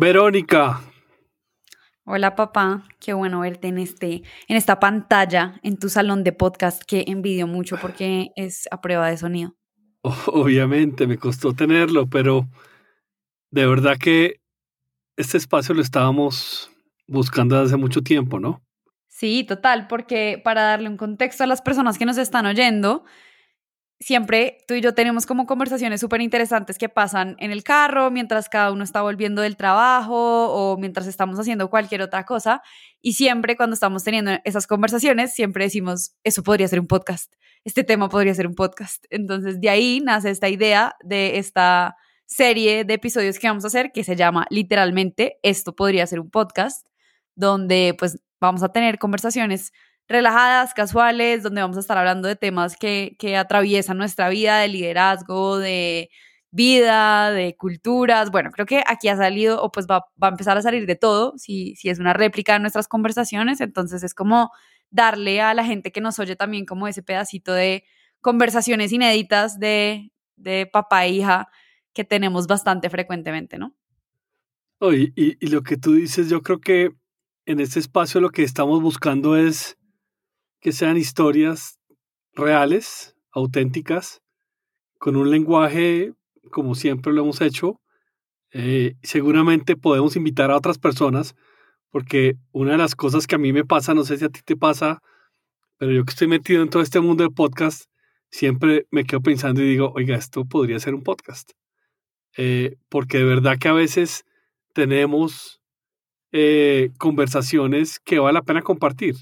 Verónica. Hola papá, qué bueno verte en, este, en esta pantalla, en tu salón de podcast que envidio mucho porque es a prueba de sonido. Obviamente, me costó tenerlo, pero de verdad que este espacio lo estábamos buscando desde hace mucho tiempo, ¿no? Sí, total, porque para darle un contexto a las personas que nos están oyendo, siempre tú y yo tenemos como conversaciones súper interesantes que pasan en el carro, mientras cada uno está volviendo del trabajo o mientras estamos haciendo cualquier otra cosa. Y siempre cuando estamos teniendo esas conversaciones, siempre decimos, eso podría ser un podcast, este tema podría ser un podcast. Entonces de ahí nace esta idea de esta serie de episodios que vamos a hacer que se llama literalmente, esto podría ser un podcast, donde pues vamos a tener conversaciones relajadas, casuales, donde vamos a estar hablando de temas que, que atraviesan nuestra vida, de liderazgo, de vida, de culturas. Bueno, creo que aquí ha salido, o pues va, va, a empezar a salir de todo, si, si es una réplica de nuestras conversaciones, entonces es como darle a la gente que nos oye también como ese pedacito de conversaciones inéditas de, de papá e hija que tenemos bastante frecuentemente, ¿no? y, y lo que tú dices, yo creo que en este espacio lo que estamos buscando es que sean historias reales, auténticas, con un lenguaje como siempre lo hemos hecho. Eh, seguramente podemos invitar a otras personas, porque una de las cosas que a mí me pasa, no sé si a ti te pasa, pero yo que estoy metido en todo este mundo de podcast, siempre me quedo pensando y digo, oiga, esto podría ser un podcast. Eh, porque de verdad que a veces tenemos eh, conversaciones que vale la pena compartir.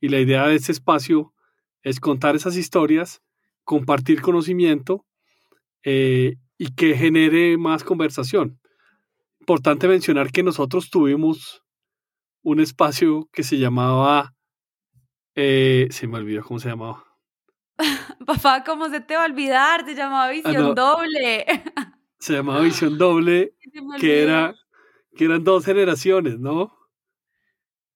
Y la idea de este espacio es contar esas historias, compartir conocimiento eh, y que genere más conversación. Importante mencionar que nosotros tuvimos un espacio que se llamaba, eh, se me olvidó cómo se llamaba. Papá, ¿cómo se te va a olvidar? Se llamaba ah, Visión Doble. Se llamaba Visión Doble, que, era, que eran dos generaciones, ¿no?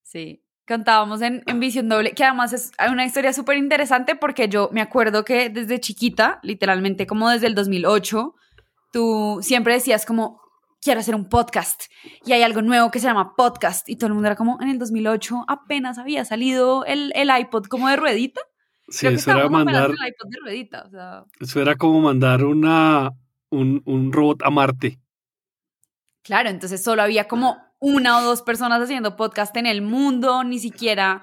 Sí cantábamos en, en Visión Doble, que además es una historia súper interesante porque yo me acuerdo que desde chiquita, literalmente como desde el 2008, tú siempre decías como, quiero hacer un podcast y hay algo nuevo que se llama podcast y todo el mundo era como, en el 2008 apenas había salido el, el iPod como de ruedita. Sí, eso era mandar... El iPod de ruedita, o sea... Eso era como mandar una, un, un robot a Marte. Claro, entonces solo había como una o dos personas haciendo podcast en el mundo, ni siquiera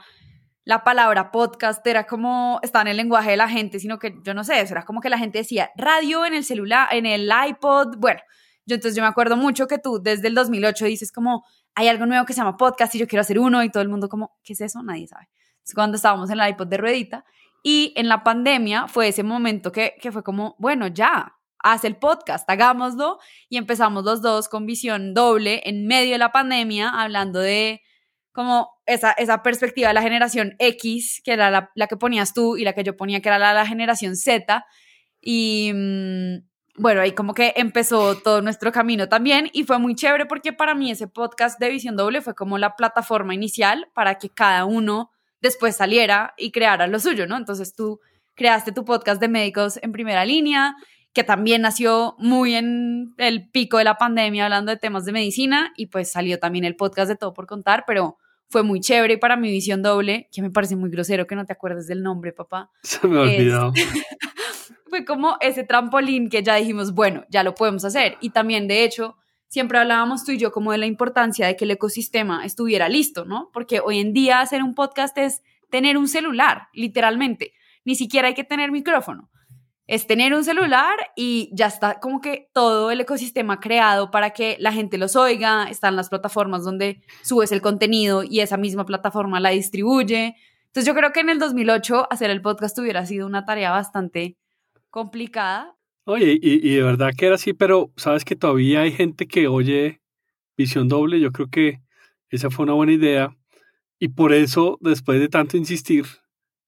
la palabra podcast era como, está en el lenguaje de la gente, sino que yo no sé, eso era como que la gente decía radio en el celular, en el iPod, bueno, yo entonces yo me acuerdo mucho que tú desde el 2008 dices como, hay algo nuevo que se llama podcast y yo quiero hacer uno y todo el mundo como, ¿qué es eso? Nadie sabe. Es cuando estábamos en el iPod de ruedita y en la pandemia fue ese momento que, que fue como, bueno, ya, haz el podcast, hagámoslo. Y empezamos los dos con visión doble en medio de la pandemia, hablando de como esa, esa perspectiva de la generación X, que era la, que ponías tú, y la que yo ponía, que era la, la generación Z. Y mm, bueno, ahí como que empezó todo nuestro camino también y fue muy chévere porque para mí ese podcast de Visión Doble fue como la plataforma inicial para que cada uno después saliera y creara lo suyo, ¿no? Entonces tú creaste tu podcast de médicos en primera línea, que también nació muy en el pico de la pandemia hablando de temas de medicina y pues salió también el podcast de Todo por Contar, pero fue muy chévere y para mi visión doble, que me parece muy grosero que no te acuerdes del nombre, papá. Se me olvidó. fue como ese trampolín que ya dijimos, bueno, ya lo podemos hacer. Y también, de hecho, siempre hablábamos tú y yo como de la importancia de que el ecosistema estuviera listo, ¿no? Porque hoy en día hacer un podcast es tener un celular, literalmente. Ni siquiera hay que tener micrófono es tener un celular y ya está como que todo el ecosistema creado para que la gente los oiga, están las plataformas donde subes el contenido y esa misma plataforma la distribuye. Entonces yo creo que en el 2008 hacer el podcast hubiera sido una tarea bastante complicada. Oye, y, y de verdad que era así, pero sabes que todavía hay gente que oye visión doble, yo creo que esa fue una buena idea y por eso, después de tanto insistir,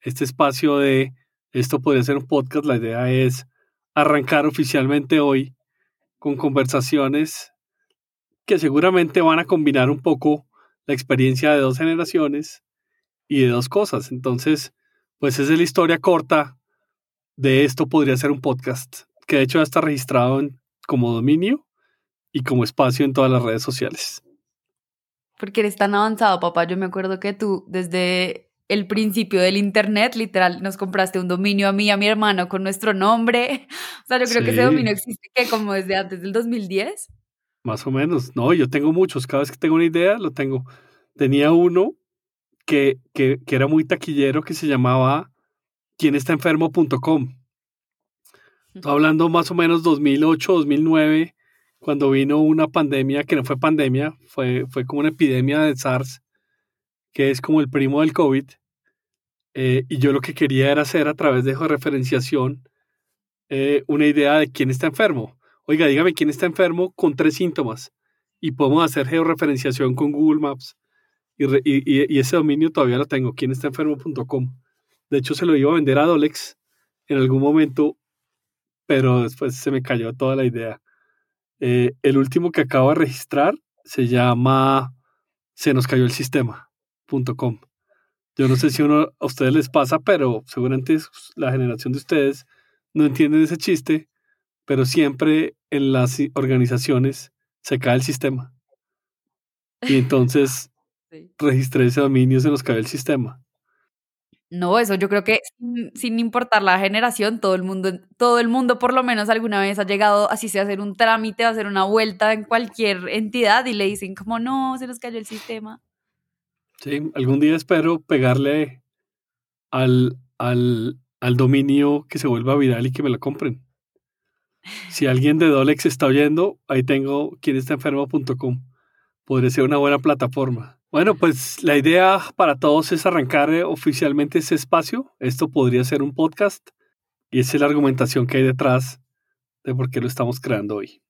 este espacio de esto podría ser un podcast. La idea es arrancar oficialmente hoy con conversaciones que seguramente van a combinar un poco la experiencia de dos generaciones y de dos cosas. Entonces, pues esa es la historia corta de esto podría ser un podcast, que de hecho ya está registrado como dominio y como espacio en todas las redes sociales. Porque eres tan avanzado, papá. Yo me acuerdo que tú, desde el principio del internet, literal, nos compraste un dominio a mí y a mi hermano con nuestro nombre. O sea, yo creo que ese dominio existe que como desde antes del 2010. Más o menos. No, yo tengo muchos. Cada vez que tengo una idea, lo tengo. Tenía uno que, que, que era muy taquillero que se llamaba quienestaenfermo.com. Estoy hablando más o menos 2008, 2009, cuando vino una pandemia que no fue pandemia, fue, fue como una epidemia de SARS, que es como el primo del COVID. Eh, y yo lo que quería era hacer a través de referenciación eh, una idea de quién está enfermo. Oiga, dígame quién está enfermo con tres síntomas. Y podemos hacer georreferenciación con Google Maps. Y, y, ese dominio todavía lo tengo, quienestaenfermo.com. De hecho, se lo iba a vender a Dolex en algún momento, pero después se me cayó toda la idea. Eh, el último que acabo de registrar se llama se nos cayó el sistema.com. Yo no sé si uno, a ustedes les pasa, pero seguramente la generación de ustedes no entienden ese chiste, pero siempre en las organizaciones se cae el sistema. Y entonces registré ese dominio, se nos cayó el sistema. No, eso yo creo que sin, importar la generación, todo el mundo, todo el mundo por lo menos alguna vez ha llegado, así sea, a hacer un trámite, a hacer una vuelta en cualquier entidad y le dicen como no, se nos cayó el sistema. Sí, algún día espero pegarle al, al, al dominio que se vuelva viral y que me lo compren. Si alguien de Dolex está oyendo, ahí tengo enfermo.com. Podría ser una buena plataforma. Bueno, pues la idea para todos es arrancar eh, oficialmente ese espacio. Esto podría ser un podcast y esa es la argumentación que hay detrás de por qué lo estamos creando hoy.